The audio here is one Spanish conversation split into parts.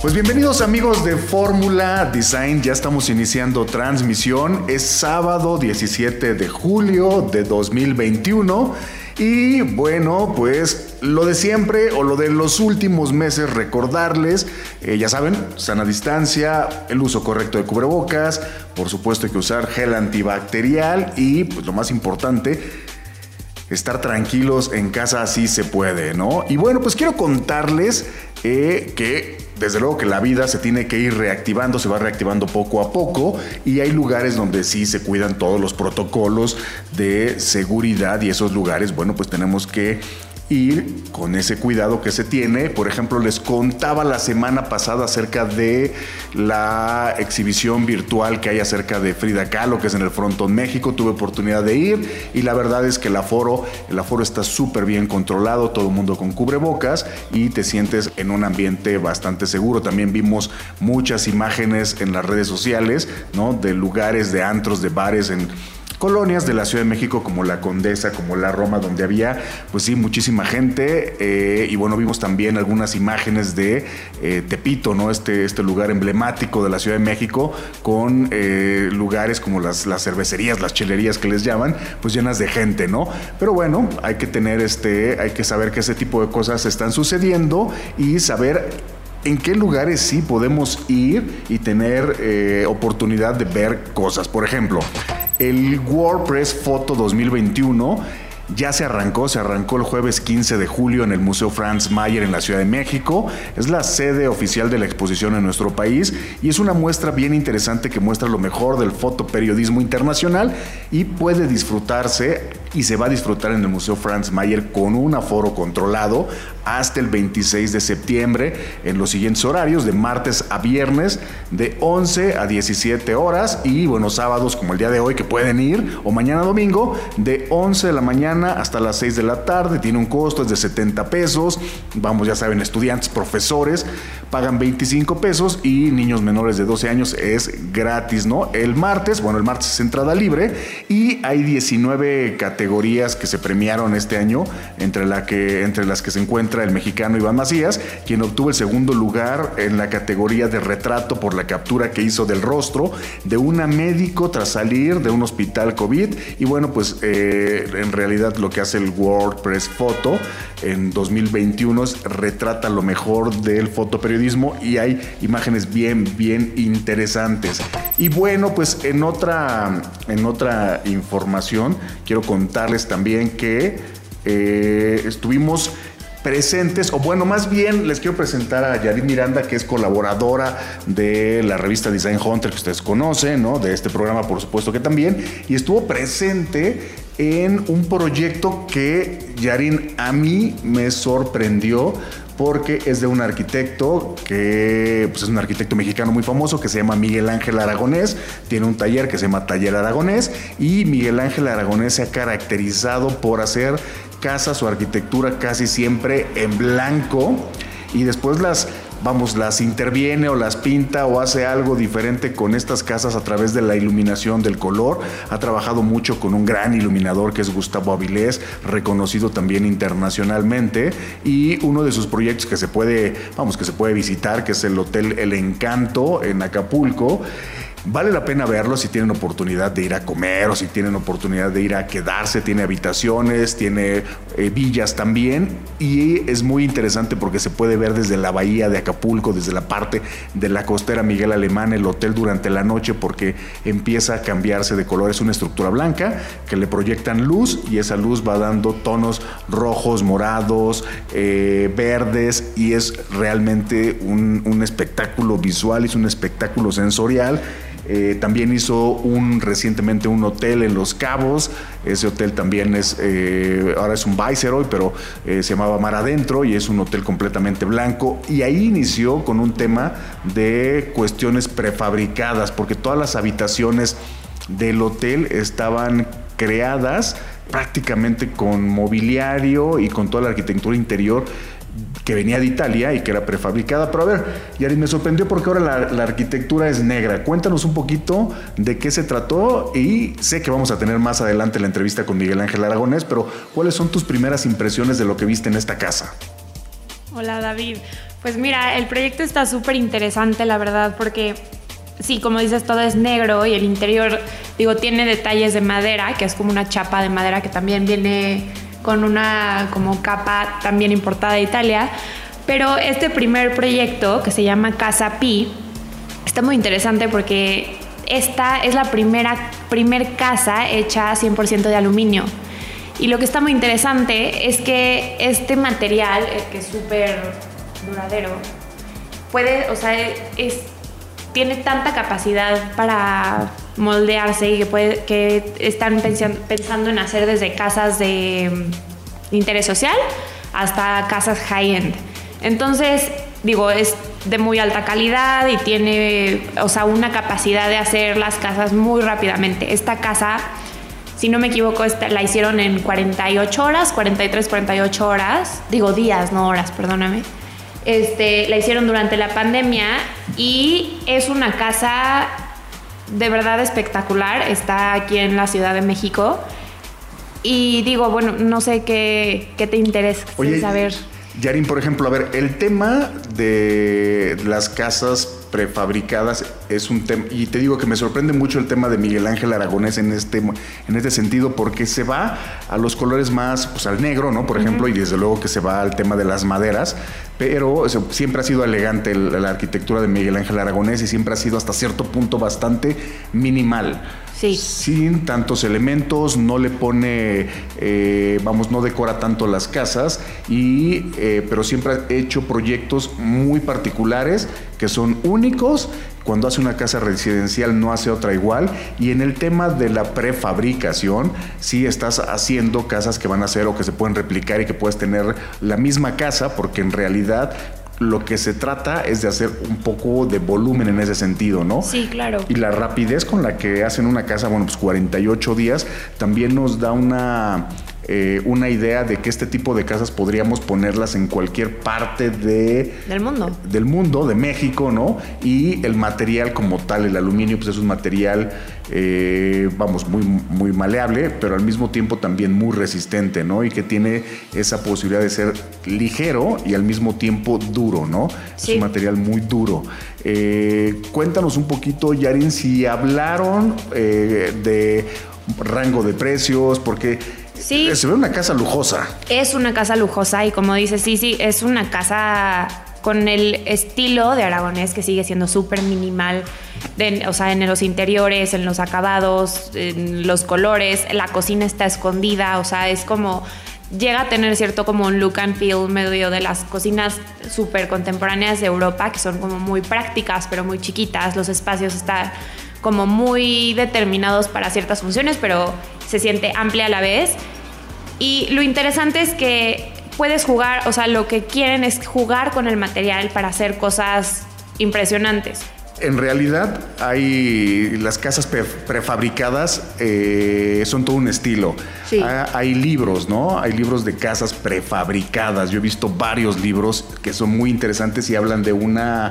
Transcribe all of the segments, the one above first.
Pues bienvenidos amigos de Fórmula Design, ya estamos iniciando transmisión, es sábado 17 de julio de 2021 y bueno, pues lo de siempre o lo de los últimos meses recordarles, eh, ya saben, sana distancia, el uso correcto de cubrebocas, por supuesto hay que usar gel antibacterial y pues lo más importante, estar tranquilos en casa así se puede, ¿no? Y bueno, pues quiero contarles eh, que desde luego que la vida se tiene que ir reactivando, se va reactivando poco a poco y hay lugares donde sí se cuidan todos los protocolos de seguridad y esos lugares, bueno, pues tenemos que ir con ese cuidado que se tiene. Por ejemplo, les contaba la semana pasada acerca de la exhibición virtual que hay acerca de Frida Kahlo, que es en el Frontón México. Tuve oportunidad de ir y la verdad es que el aforo, el aforo está súper bien controlado, todo el mundo con cubrebocas y te sientes en un ambiente bastante seguro. También vimos muchas imágenes en las redes sociales, ¿no? De lugares, de antros, de bares en colonias de la Ciudad de México como la Condesa, como la Roma, donde había, pues sí, muchísima gente. Eh, y bueno, vimos también algunas imágenes de eh, Tepito, ¿no? Este, este lugar emblemático de la Ciudad de México, con eh, lugares como las, las cervecerías, las chelerías que les llaman, pues llenas de gente, ¿no? Pero bueno, hay que tener este, hay que saber que ese tipo de cosas están sucediendo y saber en qué lugares sí podemos ir y tener oportunidad de ver cosas. Por ejemplo, el WordPress Photo 2021 ya se arrancó, se arrancó el jueves 15 de julio en el Museo Franz Mayer en la Ciudad de México. Es la sede oficial de la exposición en nuestro país y es una muestra bien interesante que muestra lo mejor del fotoperiodismo internacional y puede disfrutarse y se va a disfrutar en el Museo Franz Mayer con un aforo controlado hasta el 26 de septiembre en los siguientes horarios, de martes a viernes, de 11 a 17 horas y buenos sábados como el día de hoy que pueden ir, o mañana domingo, de 11 de la mañana hasta las 6 de la tarde, tiene un costo, es de 70 pesos, vamos ya saben, estudiantes, profesores, pagan 25 pesos y niños menores de 12 años es gratis, ¿no? El martes, bueno, el martes es entrada libre y hay 19 categorías que se premiaron este año, entre, la que, entre las que se encuentra el mexicano Iván Macías, quien obtuvo el segundo lugar en la categoría de retrato por la captura que hizo del rostro de una médico tras salir de un hospital COVID. Y bueno, pues eh, en realidad lo que hace el WordPress Photo en 2021 es retrata lo mejor del fotoperiodismo y hay imágenes bien, bien interesantes. Y bueno, pues en otra, en otra información quiero contarles también que eh, estuvimos presentes, o bueno, más bien les quiero presentar a Yarit Miranda, que es colaboradora de la revista Design Hunter, que ustedes conocen, ¿no? De este programa, por supuesto que también, y estuvo presente en un proyecto que Yarin a mí me sorprendió porque es de un arquitecto que pues, es un arquitecto mexicano muy famoso que se llama Miguel Ángel Aragonés, tiene un taller que se llama Taller Aragonés y Miguel Ángel Aragonés se ha caracterizado por hacer casas o arquitectura casi siempre en blanco y después las vamos, las interviene o las pinta o hace algo diferente con estas casas a través de la iluminación del color. Ha trabajado mucho con un gran iluminador que es Gustavo Avilés, reconocido también internacionalmente y uno de sus proyectos que se puede, vamos, que se puede visitar, que es el Hotel El Encanto en Acapulco. Vale la pena verlo si tienen oportunidad de ir a comer o si tienen oportunidad de ir a quedarse. Tiene habitaciones, tiene eh, villas también. Y es muy interesante porque se puede ver desde la bahía de Acapulco, desde la parte de la costera Miguel Alemán, el hotel durante la noche porque empieza a cambiarse de color. Es una estructura blanca que le proyectan luz y esa luz va dando tonos rojos, morados, eh, verdes y es realmente un, un espectáculo visual, es un espectáculo sensorial Eh, también hizo un recientemente un hotel en Los Cabos. Ese hotel también es, eh, ahora es un Viceroy, pero se llamaba Mar Adentro y es un hotel completamente blanco. Y ahí inició con un tema de cuestiones prefabricadas, porque todas las habitaciones del hotel estaban creadas prácticamente con mobiliario y con toda la arquitectura interior que venía de Italia y que era prefabricada. Pero a ver, Yari, me sorprendió porque ahora la, arquitectura es negra. Cuéntanos un poquito de qué se trató y sé que vamos a tener más adelante la entrevista con Miguel Ángel Aragonés, pero ¿cuáles son tus primeras impresiones de lo que viste en esta casa? Hola David. Pues mira, el proyecto está súper interesante, la verdad, porque sí, como dices, todo es negro y el interior, digo, tiene detalles de madera, que es como una chapa de madera que también viene con una como capa también importada de Italia. Pero este primer proyecto, que se llama Casa Pi, está muy interesante porque esta es la primera primer casa hecha 100% de aluminio. Y lo que está muy interesante es que este material, que es súper duradero, puede, o sea, es tiene tanta capacidad para moldearse y que, puede, que están pensando en hacer desde casas de mm, interés social hasta casas high-end. Entonces, digo, es de muy alta calidad y tiene, o sea, una capacidad de hacer las casas muy rápidamente. Esta casa, si no me equivoco, la hicieron en 48 horas, 43, 48 horas, digo días, no horas, perdóname. Este, la hicieron durante la pandemia y es una casa de verdad espectacular. Está aquí en la Ciudad de México. Y digo, bueno, no sé qué, te interesa saber. Yarin, por ejemplo, a ver, el tema de las casas prefabricadas es un tema, y te digo que me sorprende mucho el tema de Miguel Ángel Aragonés en este, en este sentido, porque se va a los colores más, pues al negro, ¿no? Por ejemplo, y desde luego que se va al tema de las maderas, pero siempre ha sido elegante la arquitectura de Miguel Ángel Aragonés y siempre ha sido hasta cierto punto bastante minimal. Sin tantos elementos, no le pone, eh, vamos, no decora tanto las casas, y, eh, pero siempre ha hecho proyectos muy particulares que son únicos. Cuando hace una casa residencial no hace otra igual. Y en el tema de la prefabricación, sí estás haciendo casas que van a ser o que se pueden replicar y que puedes tener la misma casa, porque en realidad lo que se trata es de hacer un poco de volumen en ese sentido, ¿no? Sí, claro. Y la rapidez con la que hacen una casa, bueno, pues 48 días, también nos da una eh, una idea de que este tipo de casas podríamos ponerlas en cualquier parte de, del mundo. Del mundo, de México, ¿no? Y el material como tal, el aluminio, pues es un material, eh, vamos, muy, muy maleable, pero al mismo tiempo también muy resistente, ¿no? Y que tiene esa posibilidad de ser ligero y al mismo tiempo duro, ¿no? Es un material muy duro. Eh, cuéntanos un poquito, Yarin, si hablaron de rango de precios, porque Sí. Se ve una casa lujosa. Es una casa lujosa y como dice, sí, sí, es una casa con el estilo de aragonés que sigue siendo súper minimal, o sea, en los interiores, en los acabados, en los colores, la cocina está escondida, o sea, es como llega a tener cierto como un look and feel medio de las cocinas súper contemporáneas de Europa, que son como muy prácticas, pero muy chiquitas, los espacios están como muy determinados para ciertas funciones, pero se siente amplia a la vez. Y lo interesante es que puedes jugar, o sea, lo que quieren es jugar con el material para hacer cosas impresionantes. En realidad hay las casas prefabricadas eh, son todo un estilo. Ah, hay libros, ¿no? Hay libros de casas prefabricadas. Yo he visto varios libros que son muy interesantes y hablan de una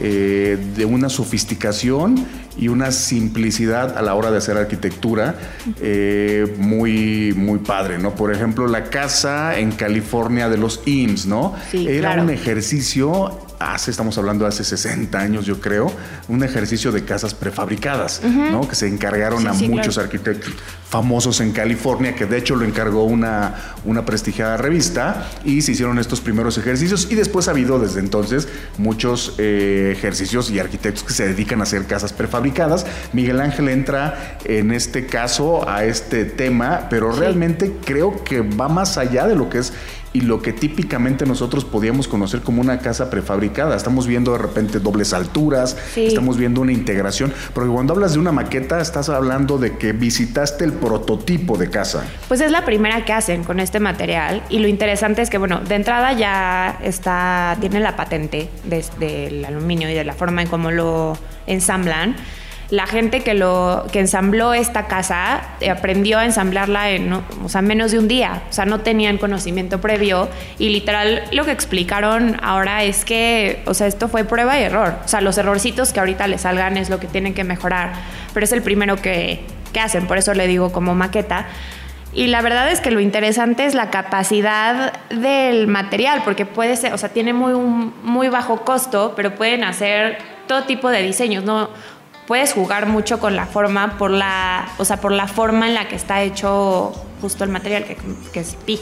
eh, de una sofisticación y una simplicidad a la hora de hacer arquitectura eh, muy, muy padre, ¿no? Por ejemplo, la casa en California de los IMSS, ¿no? Era un ejercicio hace, estamos hablando de hace 60 años, yo creo, un ejercicio de casas prefabricadas, ¿no? Que se encargaron a muchos arquitectos famosos en California, que de hecho lo encargó una, una prestigiada revista, y se hicieron estos primeros ejercicios, y después ha habido desde entonces muchos eh, ejercicios y arquitectos que se dedican a hacer casas prefabricadas. Miguel Ángel entra en este caso a este tema, pero realmente creo que va más allá de lo que es y lo que típicamente nosotros podíamos conocer como una casa prefabricada. Estamos viendo de repente dobles alturas, Sí. estamos viendo una integración, porque cuando hablas de una maqueta estás hablando de que visitaste el prototipo de casa. Pues es la primera que hacen con este material y lo interesante es que, bueno, de entrada ya está, tiene la patente de- del aluminio y de la forma en cómo lo ensamblan. La gente que, lo, que ensambló esta casa eh, aprendió a ensamblarla en o sea, menos de un día. O sea, no tenían conocimiento previo y literal lo que explicaron ahora es que, o sea, esto fue prueba y error. O sea, los errorcitos que ahorita le salgan es lo que tienen que mejorar, pero es el primero que, que hacen, por eso le digo como maqueta. Y la verdad es que lo interesante es la capacidad del material, porque puede ser, o sea, tiene muy, muy bajo costo, pero pueden hacer todo tipo de diseños, ¿no? Puedes jugar mucho con la forma por la, o sea, por la forma en la que está hecho justo el material, que, que es pi.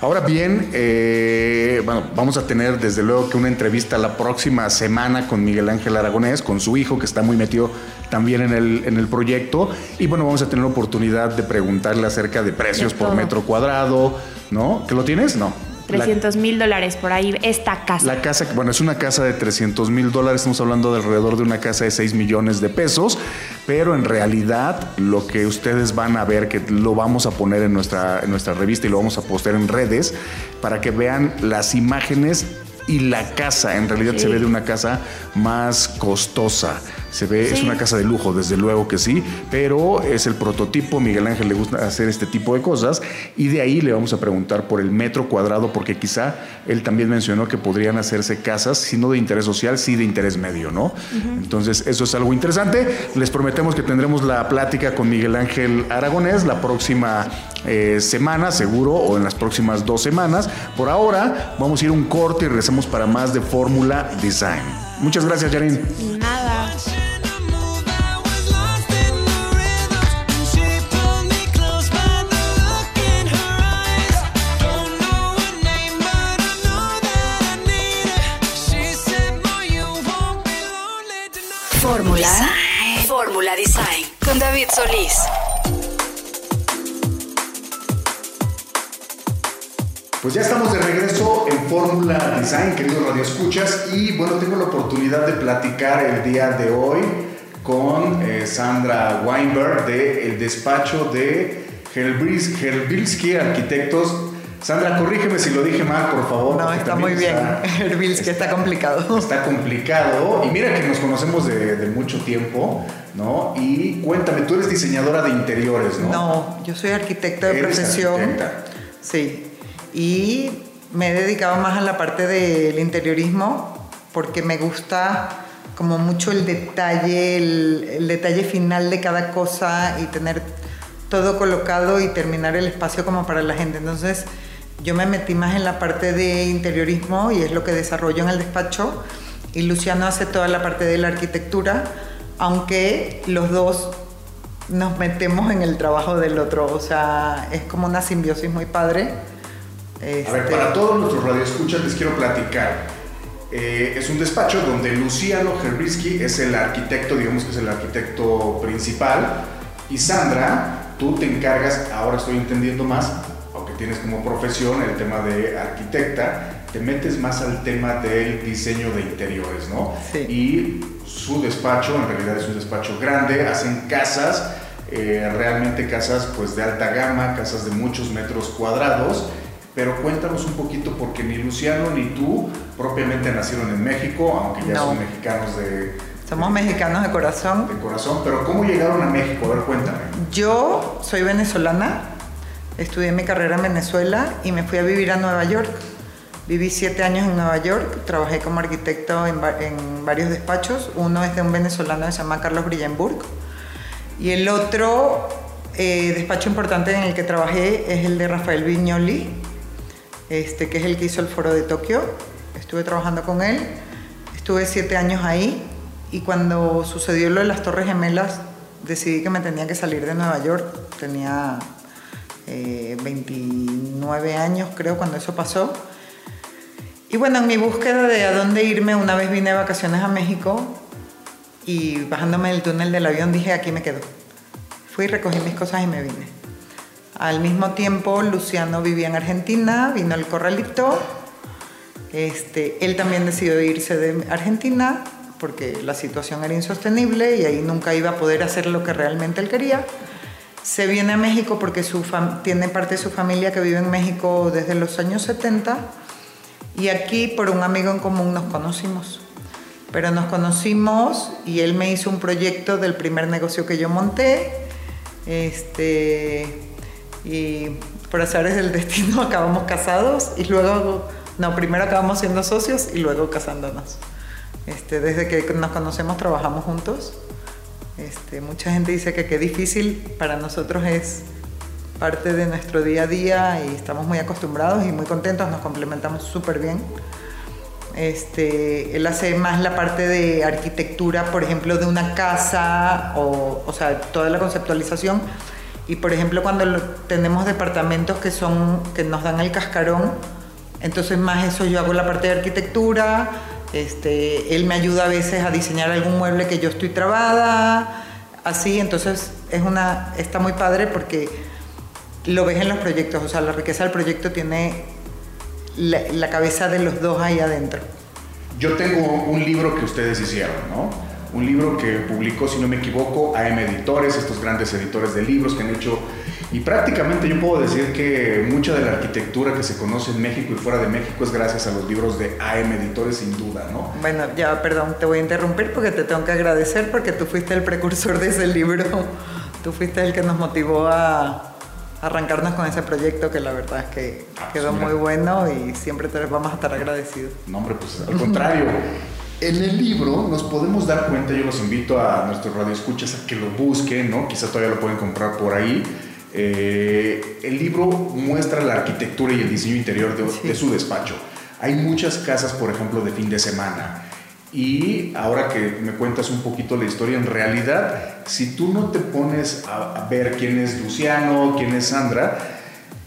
Ahora bien, eh, bueno, vamos a tener desde luego que una entrevista la próxima semana con Miguel Ángel Aragonés, con su hijo, que está muy metido también en el, en el proyecto. Y bueno, vamos a tener la oportunidad de preguntarle acerca de precios De por metro cuadrado, ¿no? ¿Que lo tienes? No. La- 300 mil dólares por ahí, esta casa. La casa, bueno, es una casa de 300 mil dólares, estamos hablando de alrededor de una casa de 6 millones de pesos, pero en realidad lo que ustedes van a ver, que lo vamos a poner en nuestra, en nuestra revista y lo vamos a postear en redes, para que vean las imágenes y la casa, en realidad Sí. se ve de una casa más costosa. Se ve, es una casa de lujo, desde luego que sí, pero es el prototipo. Miguel Ángel le gusta hacer este tipo de cosas y de ahí le vamos a preguntar por el metro cuadrado, porque quizá él también mencionó que podrían hacerse casas, si no de interés social, sí de interés medio, ¿no? Entonces, eso es algo interesante. Les prometemos que tendremos la plática con Miguel Ángel Aragonés la próxima eh, semana, seguro, o en las próximas dos semanas. Por ahora, vamos a ir a un corte y regresamos para más de Fórmula Design. Muchas gracias, Yarin. Fórmula. Fórmula Design. Con David Solís. Pues ya estamos de regreso en Fórmula Design, queridos radioescuchas, y bueno, tengo la oportunidad de platicar el día de hoy con eh, Sandra Weinberg de el despacho de Helbilski Arquitectos. Sandra, corrígeme si lo dije mal, por favor. No, está muy bien. está- Herbilski está complicado. Está complicado. Y mira que nos conocemos de, de mucho tiempo, ¿no? Y cuéntame, tú eres diseñadora de interiores, ¿no? No, yo soy arquitecta de Eres profesión. arquitecta. Sí. Y me he dedicado más a la parte del interiorismo porque me gusta como mucho el detalle, el, el detalle final de cada cosa y tener todo colocado y terminar el espacio como para la gente. Entonces, yo me metí más en la parte de interiorismo y es lo que desarrollo en el despacho. Y Luciano hace toda la parte de la arquitectura, aunque los dos nos metemos en el trabajo del otro. O sea, es como una simbiosis muy padre. A ver, Este, para todos nuestros radioescuchas les quiero platicar. Eh, es un despacho donde Luciano Herbrisky es el arquitecto, digamos que es el arquitecto principal, y Sandra, tú te encargas, ahora estoy entendiendo más, tienes como profesión el tema de arquitecta, te metes más al tema del diseño de interiores, ¿no? Sí. Y su despacho, en realidad es un despacho grande, hacen casas, eh, realmente casas pues de alta gama, casas de muchos metros cuadrados, pero cuéntanos un poquito porque ni Luciano ni tú propiamente nacieron en México, aunque ya No. son mexicanos de, somos mexicanos de corazón. de corazón, pero ¿cómo llegaron a México? A ver, cuéntame. Yo soy venezolana, estudié mi carrera en Venezuela y me fui a vivir a Nueva York. Viví siete años en Nueva York, trabajé como arquitecto en, en varios despachos. Uno es de un venezolano que se llama Carlos Brillenburg. Y el otro eh, despacho importante en el que trabajé es el de Rafael Viñoli, este, que es el que hizo el foro de Tokio. Estuve trabajando con él, estuve siete años ahí y cuando sucedió lo de las Torres Gemelas decidí que me tenía que salir de Nueva York. Tenía eh, 29 años creo cuando eso pasó. Y bueno, en mi búsqueda de a dónde irme, una vez vine de vacaciones a México y bajándome del túnel del avión dije, aquí me quedo. Fui, recogí mis cosas y me vine. Al mismo tiempo, Luciano vivía en Argentina, vino al corralito. Este, él también decidió irse de Argentina porque la situación era insostenible y ahí nunca iba a poder hacer lo que realmente él quería. Se viene a México porque tiene parte de su familia que vive en México desde los años 70 y aquí por un amigo en común nos conocimos. Pero nos conocimos y él me hizo un proyecto del primer negocio que yo monté. Este, y por azares del destino acabamos casados y luego, no, primero acabamos siendo socios y luego casándonos. Este, desde que nos conocemos trabajamos juntos. Este, mucha gente dice que qué difícil, para nosotros es parte de nuestro día a día y estamos muy acostumbrados y muy contentos, nos complementamos súper bien. Este, él hace más la parte de arquitectura, por ejemplo, de una casa, o, o sea, toda la conceptualización. Y por ejemplo, cuando tenemos departamentos que, son, que nos dan el cascarón, entonces más eso yo hago la parte de arquitectura, este, él me ayuda a veces a diseñar algún mueble que yo estoy trabada, así, entonces es una, está muy padre porque lo ves en los proyectos, o sea, la riqueza del proyecto tiene la, cabeza de los dos ahí adentro. Yo tengo un libro que ustedes hicieron, ¿no? Un libro que publicó, si no me equivoco, AM Editores, estos grandes editores de libros que han hecho y prácticamente yo puedo decir que mucha de la arquitectura que se conoce en México y fuera de México es gracias a los libros de AM Editores, sin duda, ¿no? Bueno, ya, perdón, te voy a interrumpir porque te tengo que agradecer porque tú fuiste el precursor de ese libro. Tú fuiste el que nos motivó a arrancarnos con ese proyecto que la verdad es que ah, quedó muy bueno y siempre te vamos a estar agradecidos. No, hombre, pues al contrario. En el libro nos podemos dar cuenta, yo los invito a nuestros radioescuchas a que lo busquen, ¿no? Quizás todavía lo pueden comprar por ahí eh, el libro muestra la arquitectura y el diseño interior de, su despacho. Hay muchas casas, por ejemplo, de fin de semana. Y ahora que me cuentas un poquito la historia, en realidad, si tú no te pones a, ver quién es Luciano, quién es Sandra,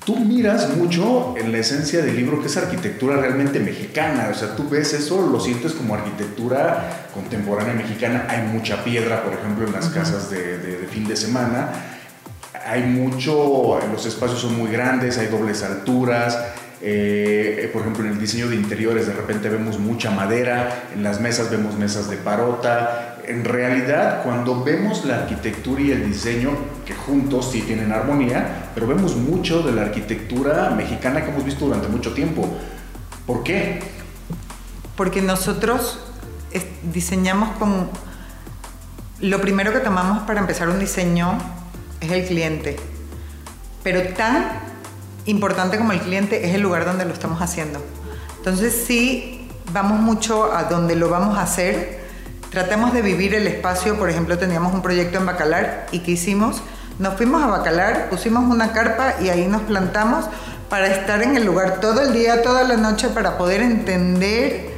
tú miras mucho en la esencia del libro que es arquitectura realmente mexicana. O sea, tú ves eso, lo sientes como arquitectura contemporánea mexicana. Hay mucha piedra, por ejemplo, en las casas de fin de semana hay mucho, los espacios son muy grandes, hay dobles alturas. Eh, por ejemplo, en el diseño de interiores de repente vemos mucha madera, en las mesas vemos mesas de parota. En realidad, cuando vemos la arquitectura y el diseño, que juntos sí tienen armonía, pero vemos mucho de la arquitectura mexicana que hemos visto durante mucho tiempo. ¿Por qué? Porque nosotros diseñamos con... Lo primero que tomamos para empezar un diseño es el cliente. Pero tan importante como el cliente es el lugar donde lo estamos haciendo. Entonces sí, vamos mucho a donde lo vamos a hacer. Tratemos de vivir el espacio. Por ejemplo, teníamos un proyecto en Bacalar y ¿qué hicimos? Nos fuimos a Bacalar, pusimos una carpa y ahí nos plantamos para estar en el lugar todo el día, toda la noche, para poder entender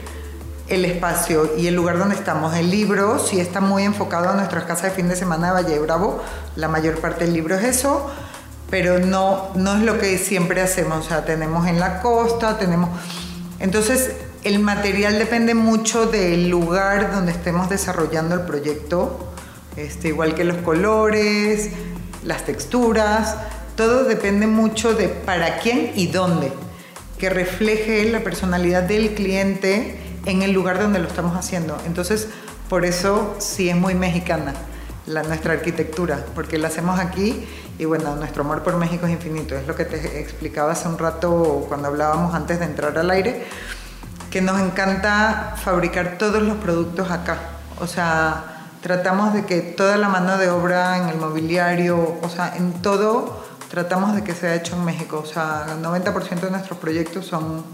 el espacio y el lugar donde estamos. El libro sí está muy enfocado a nuestras casas de fin de semana de Valle Bravo. La mayor parte del libro es eso, pero no, no es lo que siempre hacemos. O sea, tenemos en la costa, tenemos... Entonces, el material depende mucho del lugar donde estemos desarrollando el proyecto, este, igual que los colores, las texturas, todo depende mucho de para quién y dónde, que refleje la personalidad del cliente en el lugar donde lo estamos haciendo. Entonces, por eso sí es muy mexicana nuestra arquitectura, porque la hacemos aquí y bueno, nuestro amor por México es infinito. Es lo que te explicaba hace un rato cuando hablábamos antes de entrar al aire, que nos encanta fabricar todos los productos acá. O sea, tratamos de que toda la mano de obra en el mobiliario, o sea, en todo, tratamos de que sea hecho en México. O sea, el 90% de nuestros proyectos son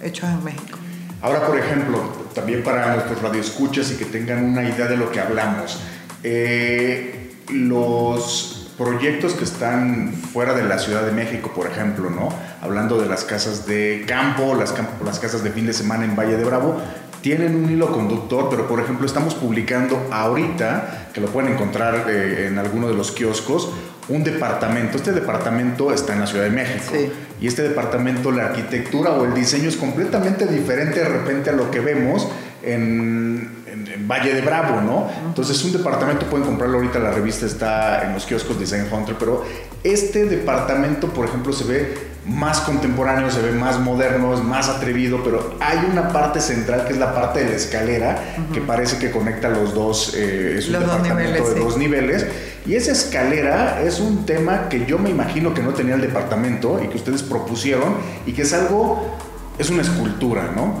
hechos en México. Ahora, por ejemplo, también para nuestros radioescuchas y que tengan una idea de lo que hablamos, eh, los proyectos que están fuera de la Ciudad de México, por ejemplo, ¿no? Hablando de las casas de campo, las, casas de fin de semana en Valle de Bravo, tienen un hilo conductor, pero por ejemplo estamos publicando ahorita, que lo pueden encontrar eh, en alguno de los kioscos, un departamento. Este departamento está en la Ciudad de México. Y este departamento, la arquitectura o el diseño es completamente diferente de repente a lo que vemos en, en, Valle de Bravo, ¿no? Entonces un departamento, pueden comprarlo ahorita, la revista está en los kioscos Design Hunter, pero este departamento, por ejemplo, se ve más contemporáneo, se ve más moderno, es más atrevido, pero hay una parte central que es la parte de la escalera que parece que conecta los dos, eh, es un departamento de dos niveles. Y esa escalera es un tema que yo me imagino que no tenía el departamento y que ustedes propusieron y que es algo, es una escultura, ¿no?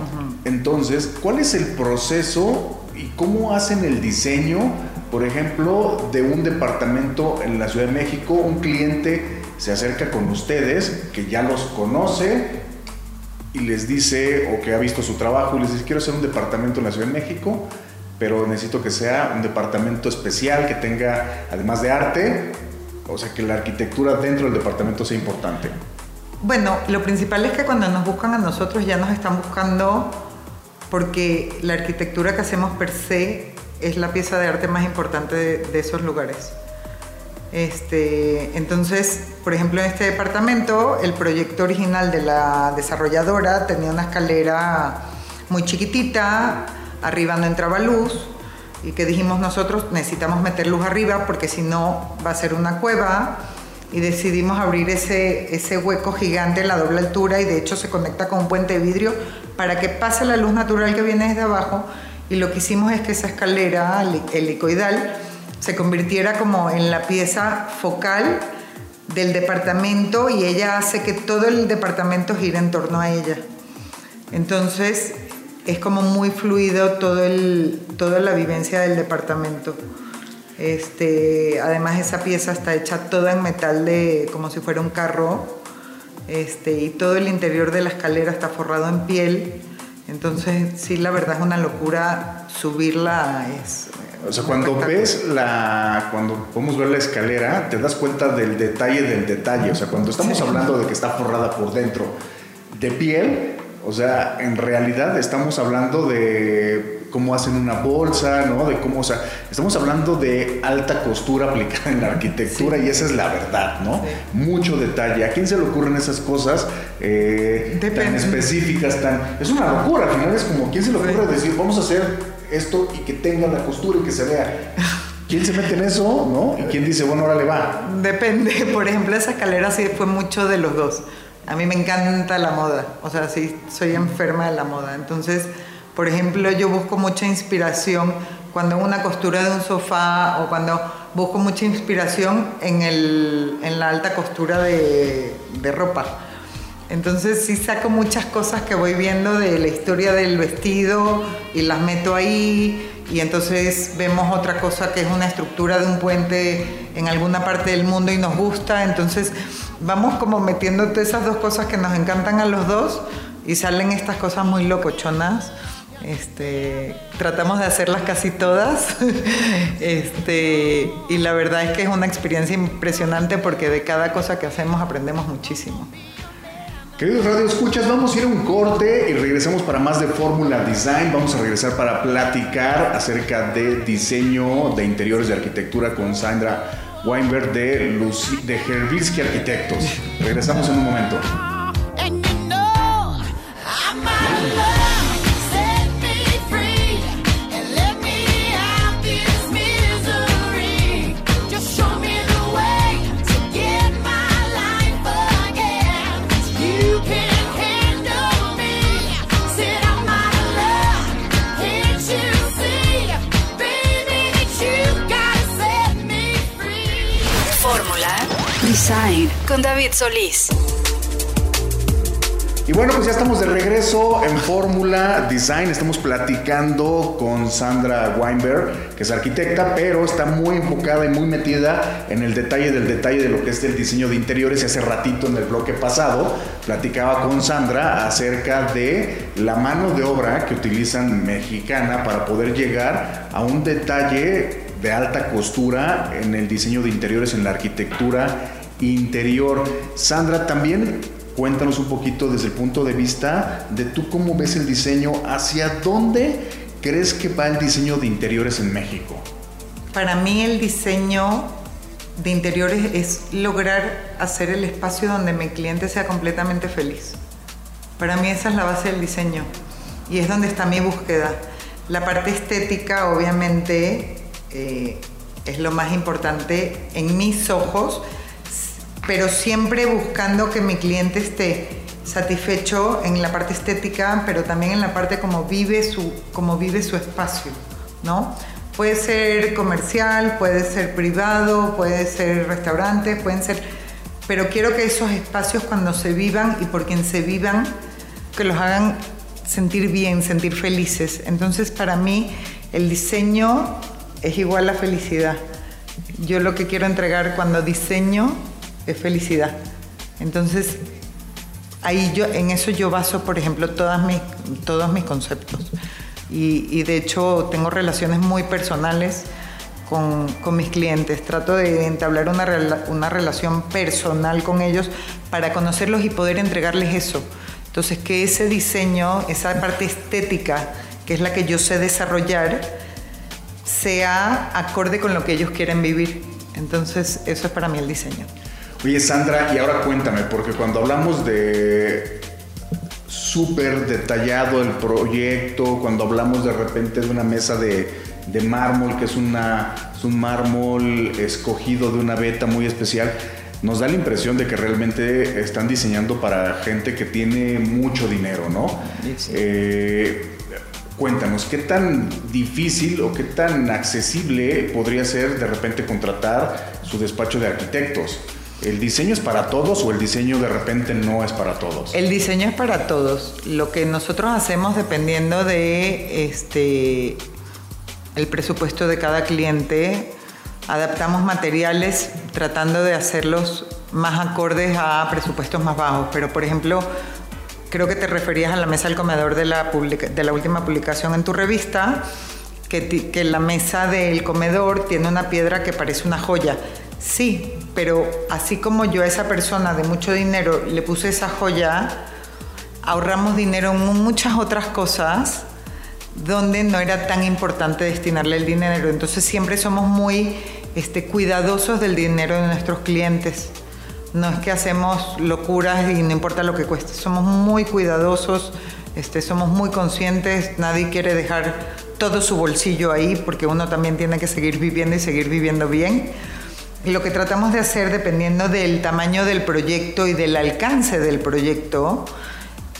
Entonces, ¿cuál es el proceso y cómo hacen el diseño, por ejemplo, de un departamento en la Ciudad de México, un cliente se acerca con ustedes, que ya los conoce y les dice, o que ha visto su trabajo, y les dice, quiero hacer un departamento en la Ciudad de México, pero necesito que sea un departamento especial, que tenga, además de arte, o sea, que la arquitectura dentro del departamento sea importante. Bueno, lo principal es que cuando nos buscan a nosotros ya nos están buscando porque la arquitectura que hacemos per se es la pieza de arte más importante de, de esos lugares. Este, entonces, por ejemplo, en este departamento, el proyecto original de la desarrolladora tenía una escalera muy chiquitita, arriba no entraba luz, y que dijimos nosotros necesitamos meter luz arriba porque si no va a ser una cueva y decidimos abrir ese, hueco gigante en la doble altura y de hecho se conecta con un puente de vidrio para que pase la luz natural que viene desde abajo y lo que hicimos es que esa escalera helicoidal se convirtiera como en la pieza focal del departamento y ella hace que todo el departamento gire en torno a ella. Entonces es como muy fluido todo el, toda la vivencia del departamento. Este, además esa pieza está hecha toda en metal de como si fuera un carro este, y todo el interior de la escalera está forrado en piel. Entonces sí, la verdad es una locura subirla. Es, o sea, cuando ves la, cuando podemos ver la escalera, te das cuenta del detalle del detalle. O sea, cuando estamos hablando de que está forrada por dentro de piel, o sea, en realidad estamos hablando de cómo hacen una bolsa, ¿no? De cómo, o sea, estamos hablando de alta costura aplicada en la arquitectura y esa es la verdad, ¿no? Mucho detalle. ¿A quién se le ocurren esas cosas eh, tan específicas, tan... Es una locura, al final es como, ¿quién se le ocurre decir, vamos a hacer esto y que tenga la costura y que se vea. ¿Quién se mete en eso, no? ¿Y quién dice, bueno, ahora le va? Depende. Por ejemplo, esa escalera sí fue mucho de los dos. A mí me encanta la moda. O sea, sí, soy enferma de la moda. Entonces, por ejemplo, yo busco mucha inspiración cuando una costura de un sofá o cuando busco mucha inspiración en, el, en la alta costura de, de ropa. Entonces sí saco muchas cosas que voy viendo de la historia del vestido y las meto ahí y entonces vemos otra cosa que es una estructura de un puente en alguna parte del mundo y nos gusta, entonces vamos como metiendo esas dos cosas que nos encantan a los dos y salen estas cosas muy locochonas. Este, tratamos de hacerlas casi todas este, y la verdad es que es una experiencia impresionante porque de cada cosa que hacemos aprendemos muchísimo. Queridos Radio Escuchas, vamos a ir a un corte y regresamos para más de Fórmula Design. Vamos a regresar para platicar acerca de diseño de interiores de arquitectura con Sandra Weinberg de, Lucy, de Herbinsky Arquitectos. Regresamos en un momento. Con David Solís. Y bueno, pues ya estamos de regreso en Fórmula Design. Estamos platicando con Sandra Weinberg, que es arquitecta, pero está muy enfocada y muy metida en el detalle del detalle de lo que es el diseño de interiores. Y hace ratito en el bloque pasado platicaba con Sandra acerca de la mano de obra que utilizan mexicana para poder llegar a un detalle de alta costura en el diseño de interiores, en la arquitectura interior. Sandra, también cuéntanos un poquito desde el punto de vista de tú cómo ves el diseño, hacia dónde crees que va el diseño de interiores en México. Para mí el diseño de interiores es lograr hacer el espacio donde mi cliente sea completamente feliz. Para mí esa es la base del diseño y es donde está mi búsqueda. La parte estética, obviamente, eh, es lo más importante en mis ojos, pero siempre buscando que mi cliente esté satisfecho en la parte estética, pero también en la parte como vive su, como vive su espacio, ¿no? Puede ser comercial, puede ser privado, puede ser restaurante, pueden ser... Pero quiero que esos espacios cuando se vivan y por quien se vivan, que los hagan sentir bien, sentir felices. Entonces para mí el diseño es igual a felicidad. Yo lo que quiero entregar cuando diseño es felicidad. Entonces ahí yo, en eso yo baso, por ejemplo, todas mis, todos mis conceptos. Y, de hecho tengo relaciones muy personales con, con, mis clientes. Trato de entablar una, una relación personal con ellos para conocerlos y poder entregarles eso. Entonces, que ese diseño, esa parte estética, que es la que yo sé desarrollar, sea acorde con lo que ellos quieren vivir. Entonces, eso es para mí el diseño. Oye, Sandra, y ahora cuéntame, porque cuando hablamos de súper detallado el proyecto, cuando hablamos de repente de una mesa de, de mármol, que es, una, es un mármol escogido de una beta muy especial, nos da la impresión de que realmente están diseñando para gente que tiene mucho dinero, ¿no? Eh, cuéntanos, ¿qué tan difícil o qué tan accesible podría ser de repente contratar su despacho de arquitectos? ¿El diseño es para todos o el diseño de repente no es para todos? El diseño es para todos. Lo que nosotros hacemos dependiendo de este el presupuesto de cada cliente adaptamos materiales tratando de hacerlos más acordes a presupuestos más bajos. Pero, por ejemplo, creo que te referías a la mesa del comedor de la, de la última publicación en tu revista, que, que la mesa del comedor tiene una piedra que parece una joya. Sí, pero así como yo a esa persona de mucho dinero le puse esa joya, ahorramos dinero en muchas otras cosas donde no era tan importante destinarle el dinero. Entonces siempre somos muy este, cuidadosos del dinero de nuestros clientes. No es que hacemos locuras y no importa lo que cueste, somos muy cuidadosos, este, somos muy conscientes, nadie quiere dejar todo su bolsillo ahí porque uno también tiene que seguir viviendo y seguir viviendo bien. Lo que tratamos de hacer, dependiendo del tamaño del proyecto y del alcance del proyecto,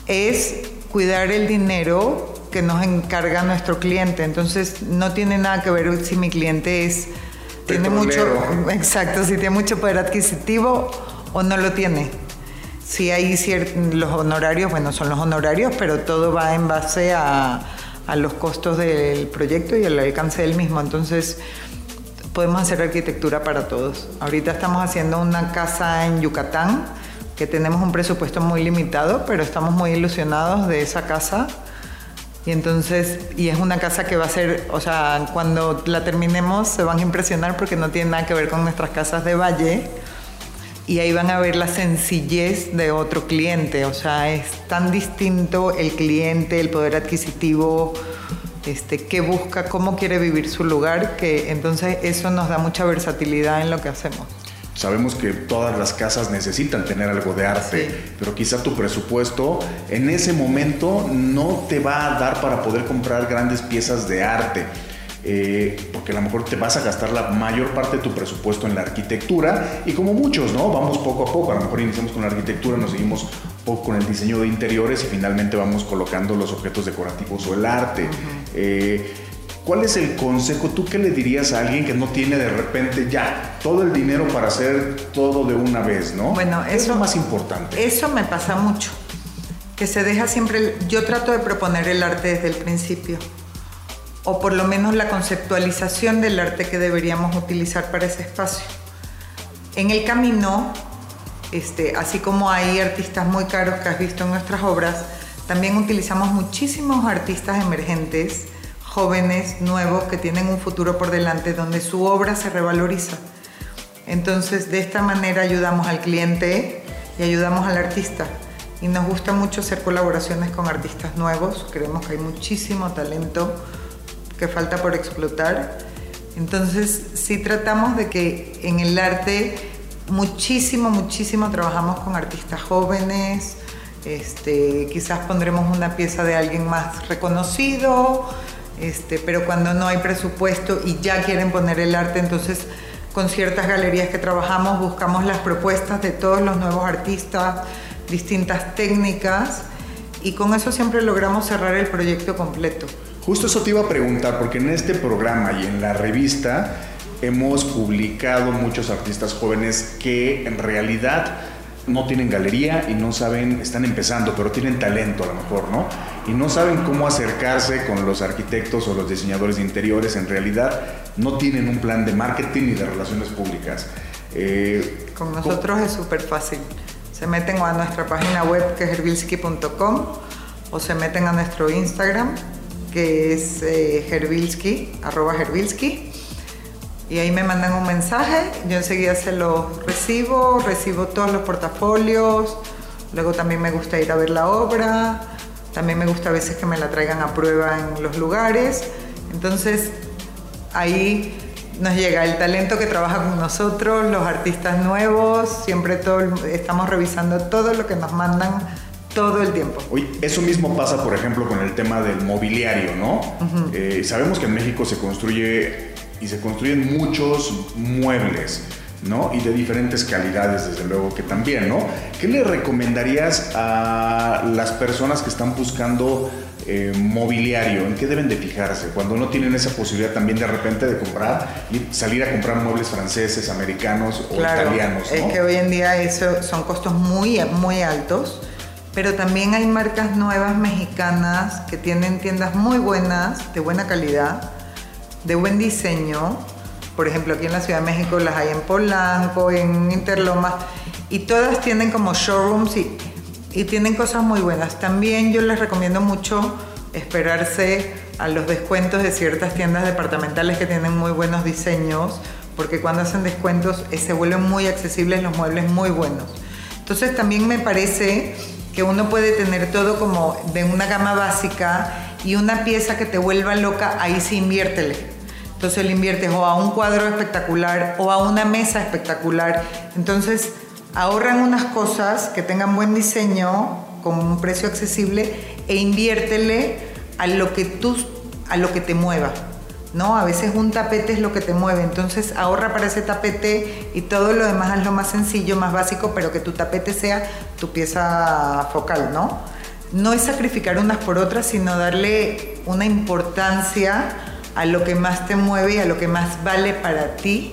es cuidar el dinero que nos encarga nuestro cliente. Entonces, no tiene nada que ver si mi cliente es tiene mucho, exacto, si tiene mucho poder adquisitivo o no lo tiene. Si hay ciertos, los honorarios, bueno, son los honorarios, pero todo va en base a, a los costos del proyecto y el alcance del mismo. Entonces, podemos hacer arquitectura para todos. Ahorita estamos haciendo una casa en Yucatán, que tenemos un presupuesto muy limitado, pero estamos muy ilusionados de esa casa y entonces, y es una casa que va a ser, o sea, cuando la terminemos se van a impresionar porque no tiene nada que ver con nuestras casas de valle. Y ahí van a ver la sencillez de otro cliente. O sea, es tan distinto el cliente, el poder adquisitivo, este, qué busca, cómo quiere vivir su lugar, que entonces eso nos da mucha versatilidad en lo que hacemos. Sabemos que todas las casas necesitan tener algo de arte, pero quizá tu presupuesto en ese momento no te va a dar para poder comprar grandes piezas de arte. Eh, porque a lo mejor te vas a gastar la mayor parte de tu presupuesto en la arquitectura y como muchos, ¿no? Vamos poco a poco, a lo mejor iniciamos con la arquitectura, nos seguimos con el diseño de interiores y finalmente vamos colocando los objetos decorativos o el arte. ¿Cuál es el consejo? ¿Tú qué le dirías a alguien que no tiene de repente ya todo el dinero para hacer todo de una vez, no? Bueno, eso es lo más importante. Eso me pasa mucho. Que se deja siempre. Yo trato de proponer el arte desde el principio. O por lo menos la conceptualización del arte que deberíamos utilizar para ese espacio. En el camino, este, así como hay artistas muy caros que has visto en nuestras obras, también utilizamos muchísimos artistas emergentes jóvenes nuevos que tienen un futuro por delante donde su obra se revaloriza. Entonces, de esta manera ayudamos al cliente y ayudamos al artista. Y nos gusta mucho hacer colaboraciones con artistas nuevos. Creemos que hay muchísimo talento que falta por explotar. Entonces, sí tratamos de que en el arte muchísimo, muchísimo trabajamos con artistas jóvenes. Este, quizás pondremos una pieza de alguien más reconocido, Este, pero cuando no hay presupuesto y ya quieren poner el arte, entonces con ciertas galerías que trabajamos buscamos las propuestas de todos los nuevos artistas, distintas técnicas y con eso siempre logramos cerrar el proyecto completo. Justo eso te iba a preguntar, porque en este programa y en la revista hemos publicado muchos artistas jóvenes que en realidad no tienen galería y no saben, están empezando, pero tienen talento a lo mejor, ¿no? Y no saben cómo acercarse con los arquitectos o los diseñadores de interiores, en realidad no tienen un plan de marketing ni de relaciones públicas. Eh, con nosotros es súper fácil. Se meten a nuestra página web que es herbilski.com o se meten a nuestro Instagram que es eh, arroba herbilski y ahí me mandan un mensaje, yo enseguida se los recibo, recibo todos los portafolios, luego también me gusta ir a ver la obra, también me gusta a veces que me la traigan a prueba en los lugares, entonces ahí nos llega el talento que trabaja con nosotros, los artistas nuevos, siempre todo, estamos revisando todo lo que nos mandan todo el tiempo. Oye, eso mismo pasa, por ejemplo, con el tema del mobiliario, ¿no? Eh, sabemos que en México se construye y se construyen muchos muebles, ¿no? Y de diferentes calidades, desde luego que también, ¿no? ¿Qué le recomendarías a las personas que están buscando eh, mobiliario? ¿En qué deben de fijarse? Cuando no tienen esa posibilidad también de repente de comprar y salir a comprar muebles franceses, americanos o italianos. ¿no? Es que hoy en día eso son costos muy, muy altos. Pero también hay marcas nuevas mexicanas que tienen tiendas muy buenas, de buena calidad, de buen diseño. Por ejemplo, aquí en la Ciudad de México las hay en Polanco, en Interlomas, y todas tienen como showrooms y, y tienen cosas muy buenas. También yo les recomiendo mucho esperarse a los descuentos de ciertas tiendas departamentales que tienen muy buenos diseños, porque cuando hacen descuentos eh, se vuelven muy accesibles los muebles muy buenos. Entonces también me parece que uno puede tener todo como de una gama básica y una pieza que te vuelva loca, ahí sí inviértele entonces le inviertes o a un cuadro espectacular o a una mesa espectacular. Entonces ahorran unas cosas que tengan buen diseño con un precio accesible e inviértele a lo que tú, a lo que te mueva. ¿no? A veces un tapete es lo que te mueve, entonces ahorra para ese tapete y todo lo demás es lo más sencillo, más básico, pero que tu tapete sea tu pieza focal, ¿no? No es sacrificar unas por otras, sino darle una importancia a lo que más te mueve y a lo que más vale para ti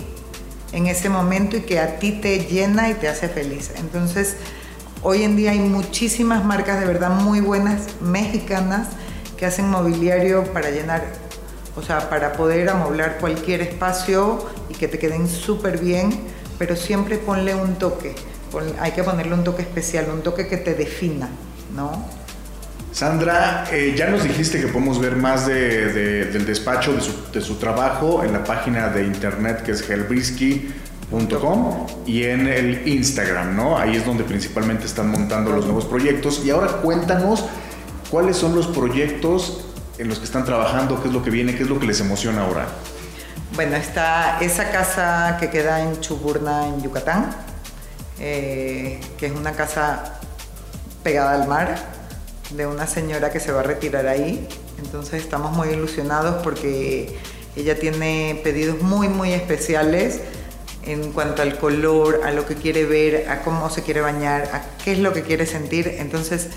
en ese momento y que a ti te llena y te hace feliz. Entonces, hoy en día hay muchísimas marcas de verdad muy buenas mexicanas que hacen mobiliario para llenar, o sea, para poder amoblar cualquier espacio y que te queden súper bien, pero siempre ponle un toque, hay que ponerle un toque especial, un toque que te defina, ¿no? Sandra, eh, ya nos dijiste que podemos ver más del despacho, de su, trabajo en la página de internet que es helbrisky.com y en el Instagram, ¿no? Ahí es donde principalmente están montando los nuevos proyectos. Y ahora cuéntanos cuáles son los proyectos en los que están trabajando, qué es lo que viene, qué es lo que les emociona ahora. Bueno, está esa casa que queda en Chuburna, en Yucatán, eh, que es una casa pegada al mar de una señora que se va a retirar ahí. Entonces estamos muy ilusionados porque ella tiene pedidos muy, muy especiales en cuanto al color, a lo que quiere ver, a cómo se quiere bañar, a qué es lo que quiere sentir. Entonces,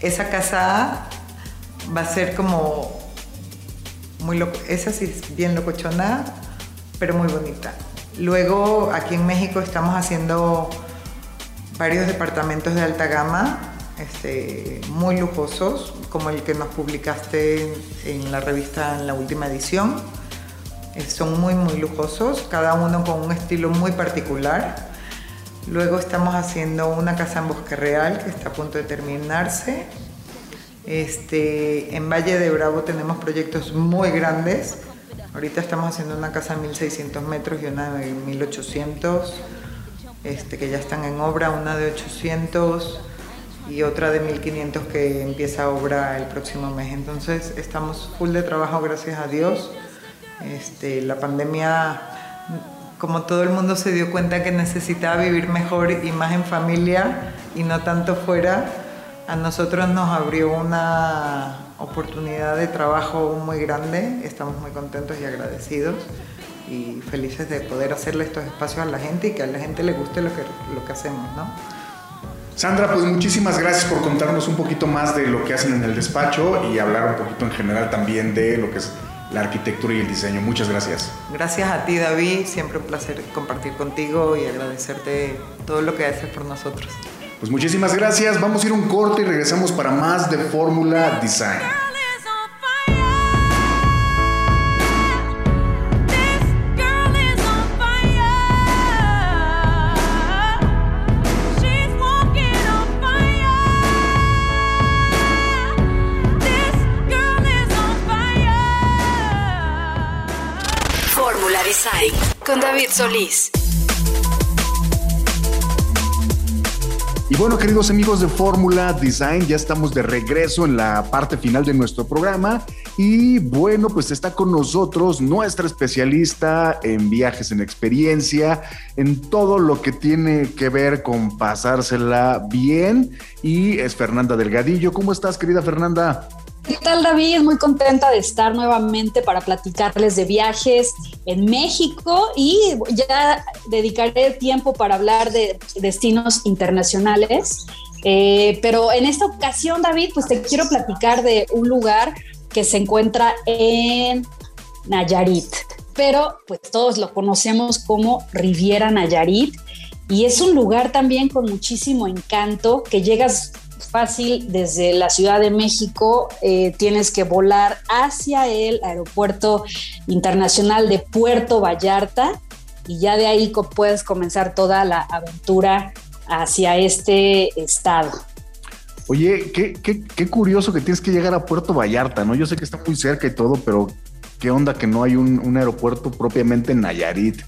esa casa va a ser como muy loco, esa sí es bien locochona, pero muy bonita. Luego, aquí en México estamos haciendo varios departamentos de alta gama este, muy lujosos, como el que nos publicaste en la revista en la última edición. Eh, son muy, muy lujosos, cada uno con un estilo muy particular. Luego estamos haciendo una casa en Bosque Real que está a punto de terminarse. Este, en Valle de Bravo tenemos proyectos muy grandes. Ahorita estamos haciendo una casa de 1600 metros y una de 1800, este, que ya están en obra, una de 800 y otra de 1500 que empieza obra el próximo mes. Entonces estamos full de trabajo, gracias a Dios. Este, la pandemia, como todo el mundo se dio cuenta que necesitaba vivir mejor y más en familia y no tanto fuera, A nosotros nos abrió una oportunidad de trabajo muy grande, estamos muy contentos y agradecidos y felices de poder hacerle estos espacios a la gente y que a la gente le guste lo que, lo que hacemos, ¿no? Sandra, pues muchísimas gracias por contarnos un poquito más de lo que hacen en el despacho y hablar un poquito en general también de lo que es la arquitectura y el diseño. Muchas gracias. Gracias a ti, David. Siempre un placer compartir contigo y agradecerte todo lo que haces por nosotros. Pues muchísimas gracias. Vamos a ir un corte y regresamos para más de Fórmula Design. Con David Solís. Y bueno, queridos amigos de Fórmula Design, ya estamos de regreso en la parte final de nuestro programa. Y bueno, pues está con nosotros nuestra especialista en viajes en experiencia, en todo lo que tiene que ver con pasársela bien. Y es Fernanda Delgadillo. ¿Cómo estás, querida Fernanda? ¿Qué tal David? Muy contenta de estar nuevamente para platicarles de viajes en México y ya dedicaré tiempo para hablar de destinos internacionales. Eh, pero en esta ocasión, David, pues te quiero platicar de un lugar que se encuentra en Nayarit, pero pues todos lo conocemos como Riviera Nayarit y es un lugar también con muchísimo encanto que llegas fácil desde la Ciudad de México, eh, tienes que volar hacia el aeropuerto internacional de Puerto Vallarta y ya de ahí puedes comenzar toda la aventura hacia este estado. Oye, qué, qué, qué, curioso que tienes que llegar a Puerto Vallarta, ¿no? Yo sé que está muy cerca y todo, pero qué onda que no hay un, un aeropuerto propiamente en Nayarit.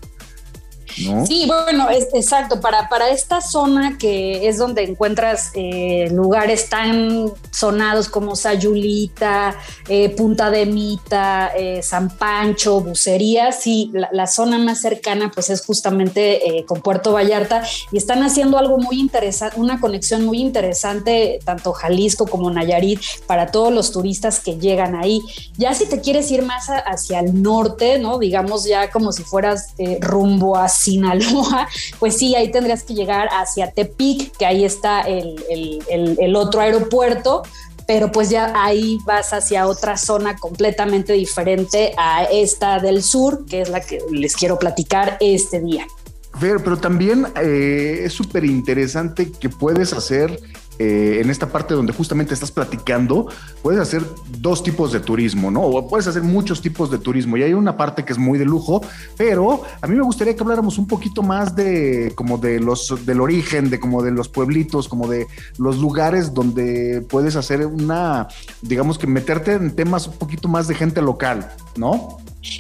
Sí, bueno, exacto. Para, para esta zona que es donde encuentras eh, lugares tan sonados como Sayulita, eh, Punta de Mita, eh, San Pancho, Bucería, sí, la, zona más cercana pues es justamente con Puerto Vallarta y están haciendo algo muy interesante, una conexión muy interesante, tanto Jalisco como Nayarit, para todos los turistas que llegan ahí. Ya si te quieres ir más hacia el norte, ¿no? Digamos ya como si fueras rumbo a Sinaloa, pues sí, ahí tendrías que llegar hacia Tepic, que ahí está el, otro aeropuerto, pero pues ya ahí vas hacia otra zona completamente diferente a esta del sur, que es la que les quiero platicar este día. Pero, pero también eh, es súper interesante que puedes hacer eh, en esta parte donde justamente estás platicando, puedes hacer dos tipos de turismo, ¿no? O puedes hacer muchos tipos de turismo. Y hay una parte que es muy de lujo, pero a mí me gustaría que habláramos un poquito más de como de los del origen, de como de los pueblitos, como de los lugares donde puedes hacer una, digamos que meterte en temas un poquito más de gente local, ¿no?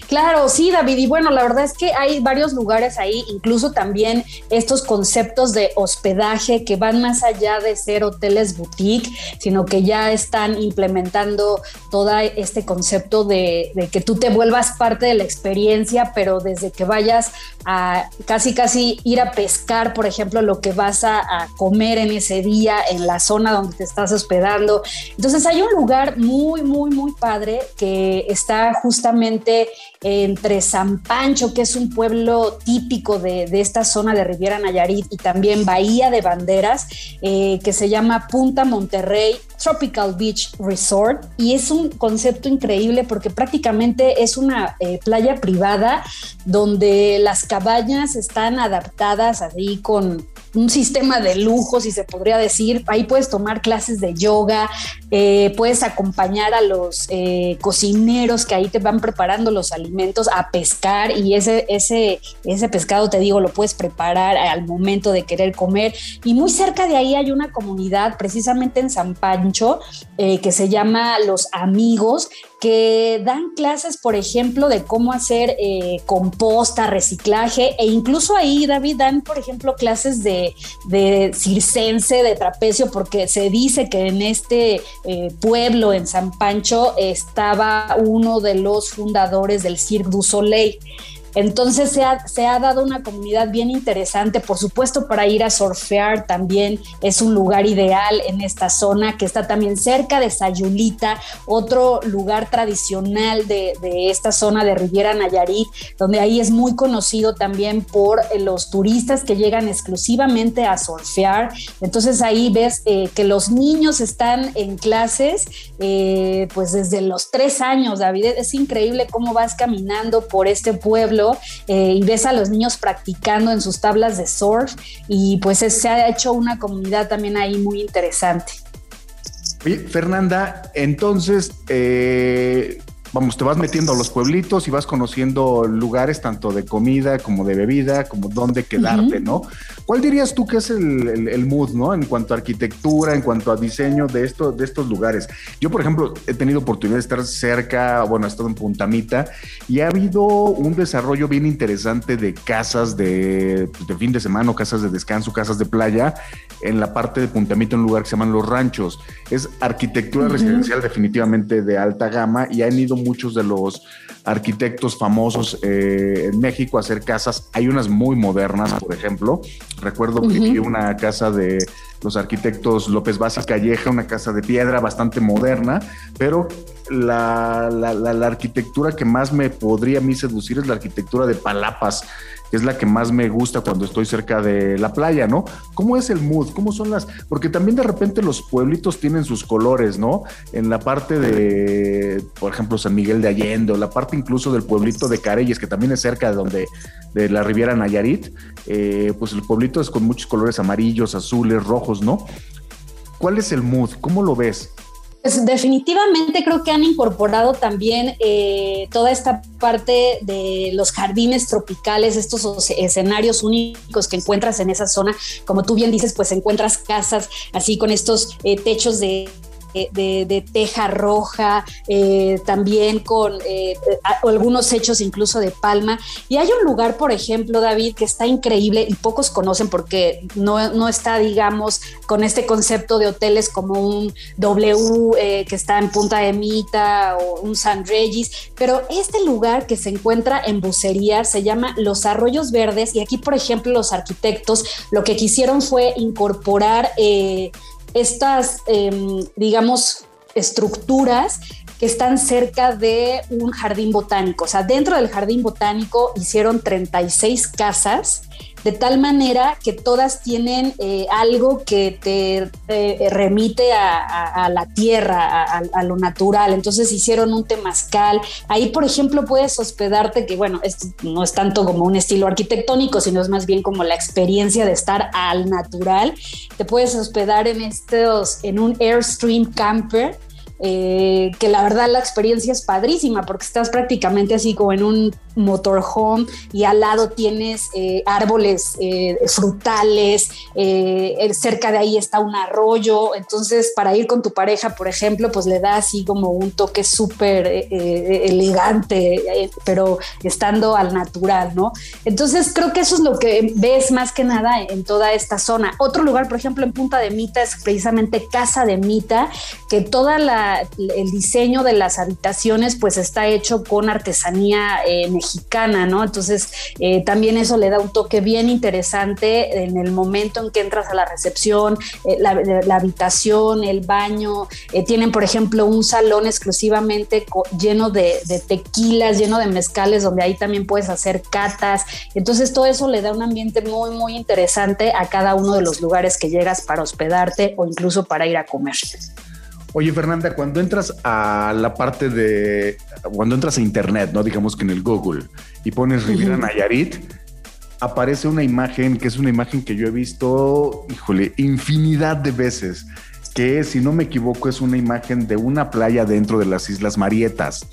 Claro, sí, David. Y bueno, la verdad es que hay varios lugares ahí, incluso también estos conceptos de hospedaje que van más allá de ser hoteles boutique, sino que ya están implementando todo este concepto de, que tú te vuelvas parte de la experiencia, pero desde que vayas a casi, casi ir a pescar, por ejemplo, lo que vas a, a comer en ese día en la zona donde te estás hospedando. Entonces hay un lugar muy, muy, muy padre que está justamente entre San Pancho, que es un pueblo típico de, esta zona de Riviera Nayarit, y también Bahía de Banderas, eh, que se llama Punta Monterrey Tropical Beach Resort. Y es un concepto increíble porque prácticamente es una eh, playa privada donde las cabañas están adaptadas así con un sistema de lujo, si se podría decir. Ahí puedes tomar clases de yoga, eh, puedes acompañar a los eh, cocineros que ahí te van preparando los alimentos a pescar y ese, ese, ese pescado, te digo, lo puedes preparar al momento de querer comer. Y muy cerca de ahí hay una comunidad, precisamente en San Pancho, eh, que se llama Los Amigos, que dan clases, por ejemplo, de cómo hacer composta, reciclaje, e incluso ahí, David, dan, por ejemplo, clases de, de circense, de trapecio, porque se dice que en este eh, pueblo, en San Pancho, estaba uno de los fundadores del Cirque du Soleil. Entonces se ha, dado una comunidad bien interesante, por supuesto para ir a surfear también es un lugar ideal en esta zona que está también cerca de Sayulita, otro lugar tradicional de, de esta zona de Riviera Nayarit, donde ahí es muy conocido también por eh, los turistas que llegan exclusivamente a surfear. Entonces ahí ves eh, que los niños están en clases eh, pues desde los tres años, David. Es increíble cómo vas caminando por este pueblo y ves a los niños practicando en sus tablas de surf y pues se ha hecho una comunidad también ahí muy interesante. Oye, Fernanda, entonces, eh, vamos, te vas metiendo a los pueblitos y vas conociendo lugares tanto de comida como de bebida, como dónde quedarte, ¿no? ¿Cuál dirías tú que es el, mood, ¿no? En cuanto a arquitectura, en cuanto a diseño de, esto, de estos lugares. Yo, por ejemplo, he tenido oportunidad de estar cerca, bueno, he estado en Puntamita y ha habido un desarrollo bien interesante de casas de, pues, de fin de semana, casas de descanso, casas de playa, en la parte de Puntamita, un lugar que se llaman Los Ranchos. Es arquitectura residencial definitivamente de alta gama y han ido muchos de los arquitectos famosos eh, en México a hacer casas. Hay unas muy modernas, por ejemplo. Recuerdo que vi una casa de los arquitectos López Vázquez Calleja, una casa de piedra bastante moderna, pero la, la, arquitectura que más me podría a mí seducir es la arquitectura de Palapas es la que más me gusta cuando estoy cerca de la playa, ¿no? ¿Cómo es el mood? ¿Cómo son las...? Porque también de repente los pueblitos tienen sus colores, ¿no? En la parte de, por ejemplo, San Miguel de Allende, o la parte incluso del pueblito de Careyes, que también es cerca de donde, de la Riviera Nayarit, eh, pues el pueblito es con muchos colores amarillos, azules, rojos, ¿no? ¿Cuál es el mood? ¿Cómo lo ves? Pues definitivamente creo que han incorporado también eh, toda esta parte de los jardines tropicales, estos escenarios únicos que encuentras en esa zona. Como tú bien dices, pues encuentras casas así con estos eh, techos de de, teja roja, eh, también con eh, algunos hechos incluso de palma. Y hay un lugar, por ejemplo, David, que está increíble y pocos conocen porque no, no está, digamos, con este concepto de hoteles como un W eh, que está en Punta de Mita o un San Regis, pero este lugar que se encuentra en Bucería se llama Los Arroyos Verdes y aquí, por ejemplo, los arquitectos lo que quisieron fue incorporar estas, em, digamos, estructuras que están cerca de un jardín botánico. O sea, dentro del jardín botánico hicieron 36 casas de tal manera que todas tienen eh, algo que te remite a, la tierra, a, lo natural. Entonces hicieron un temazcal. Ahí, por ejemplo, puedes hospedarte, que bueno, esto no es tanto como un estilo arquitectónico, sino es más bien como la experiencia de estar al natural. Te puedes hospedar en estos, en un Airstream Camper eh, que la verdad la experiencia es padrísima porque estás prácticamente así como en un motorhome y al lado tienes eh, árboles eh, frutales, cerca de ahí está un arroyo, entonces para ir con tu pareja, por ejemplo, pues le da así como un toque súper elegante, pero estando al natural, ¿no? Entonces creo que eso es lo que ves más que nada en toda esta zona. Otro lugar, por ejemplo, en Punta de Mita es precisamente Casa de Mita, que toda la el diseño de las habitaciones pues está hecho con artesanía eh, mexicana, ¿no? Entonces eh, también eso le da un toque bien interesante en el momento en que entras a la recepción, eh, la, habitación, el baño, tienen por ejemplo un salón exclusivamente lleno de, de tequilas, lleno de mezcales, donde ahí también puedes hacer catas, entonces todo eso le da un ambiente muy, muy interesante a cada uno de los lugares que llegas para hospedarte o incluso para ir a comer. Oye, Fernanda, cuando entras a la parte de, cuando entras a Internet, ¿no? Digamos que en el Google y pones Riviera Nayarit, aparece una imagen que es una imagen que yo he visto, híjole, infinidad de veces, que si no me equivoco es una imagen de una playa dentro de las Islas Marietas.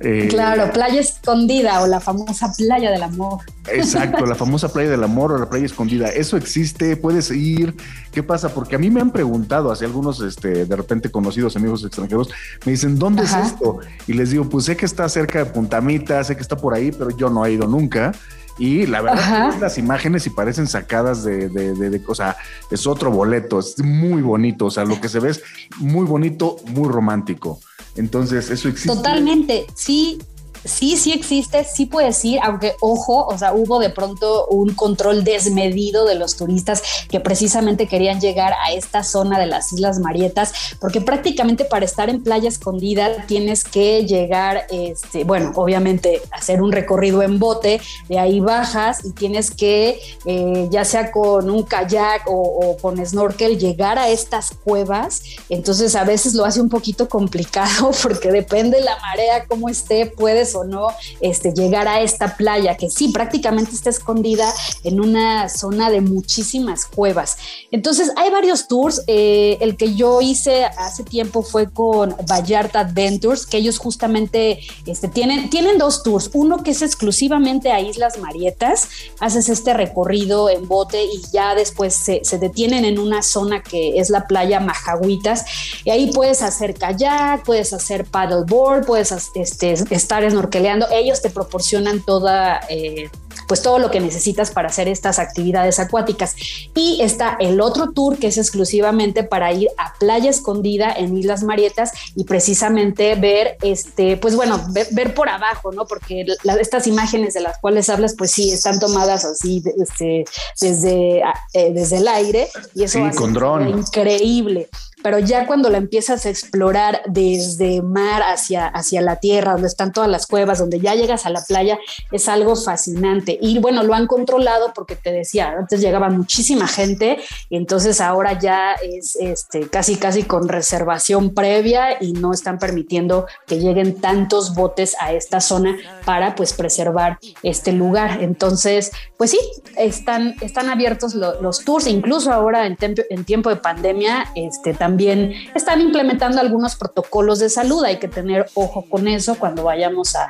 Eh, claro, playa escondida o la famosa playa del amor. Exacto, la famosa playa del amor o la playa escondida. Eso existe, puedes ir. ¿Qué pasa? Porque a mí me han preguntado, hace algunos este, de repente conocidos amigos extranjeros, me dicen, ¿dónde es esto? Y les digo, pues sé que está cerca de Puntamita, sé que está por ahí, pero yo no he ido nunca. Y la verdad, las imágenes y parecen sacadas de, de, de, o sea, es otro boleto, es muy bonito, o sea, lo que se ve es muy bonito, muy romántico. Entonces, eso existe. Totalmente, sí. Sí, sí existe, sí puedes ir, aunque ojo, o sea, hubo de pronto un control desmedido de los turistas que precisamente querían llegar a esta zona de las Islas Marietas, porque prácticamente para estar en playa escondida tienes que llegar, este, bueno, obviamente hacer un recorrido en bote, de ahí bajas y tienes que, eh, ya sea con un kayak o, o con snorkel, llegar a estas cuevas. Entonces a veces lo hace un poquito complicado porque depende la marea, cómo esté, puedes o no este, llegar a esta playa que sí, prácticamente está escondida en una zona de muchísimas cuevas. Entonces hay varios tours. Eh, el que yo hice hace tiempo fue con Vallarta Adventures, que ellos justamente este, tienen, tienen dos tours. Uno que es exclusivamente a Islas Marietas, haces este recorrido en bote y ya después se, se detienen en una zona que es la playa Majahuitas y ahí puedes hacer kayak, puedes hacer paddleboard, puedes este, estar snorkeleando. Ellos te proporcionan toda eh, pues todo lo que necesitas para hacer estas actividades acuáticas. Y está el otro tour que es exclusivamente para ir a playa escondida en Islas Marietas y precisamente ver, este, pues bueno, ver, por abajo, ¿no? Porque estas imágenes de las cuales hablas, pues sí, están tomadas así este, desde, eh, desde el aire y eso es increíble pero ya cuando la empiezas a explorar desde mar hacia, hacia la tierra, donde están todas las cuevas, donde ya llegas a la playa, es algo fascinante. Y bueno, lo han controlado porque te decía, antes llegaba muchísima gente y entonces ahora ya es este, casi, casi con reservación previa y no están permitiendo que lleguen tantos botes a esta zona para pues preservar este lugar. Entonces, pues sí, están, están abiertos los tours, incluso ahora en, en tiempo de pandemia, este, también también están implementando algunos protocolos de salud. Hay que tener ojo con eso cuando vayamos a,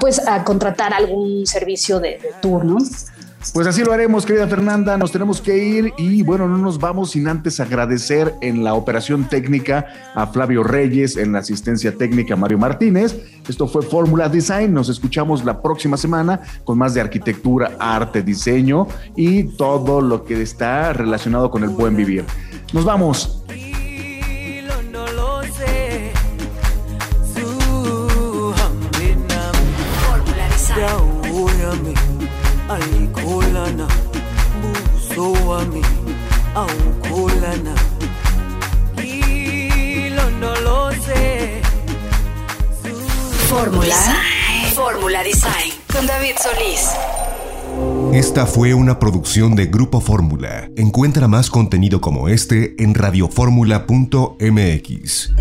pues, a contratar algún servicio de, de tour, ¿no? Pues así lo haremos, querida Fernanda. Nos tenemos que ir y bueno, no nos vamos sin antes agradecer en la operación técnica a Flavio Reyes, en la asistencia técnica a Mario Martínez. Esto fue Fórmula Design. Nos escuchamos la próxima semana con más de arquitectura, arte, diseño y todo lo que está relacionado con el buen vivir. Nos vamos. Fórmula. Fórmula Design. Con David Solís. Esta fue una producción de Grupo Fórmula. Encuentra más contenido como este en radioformula.mx.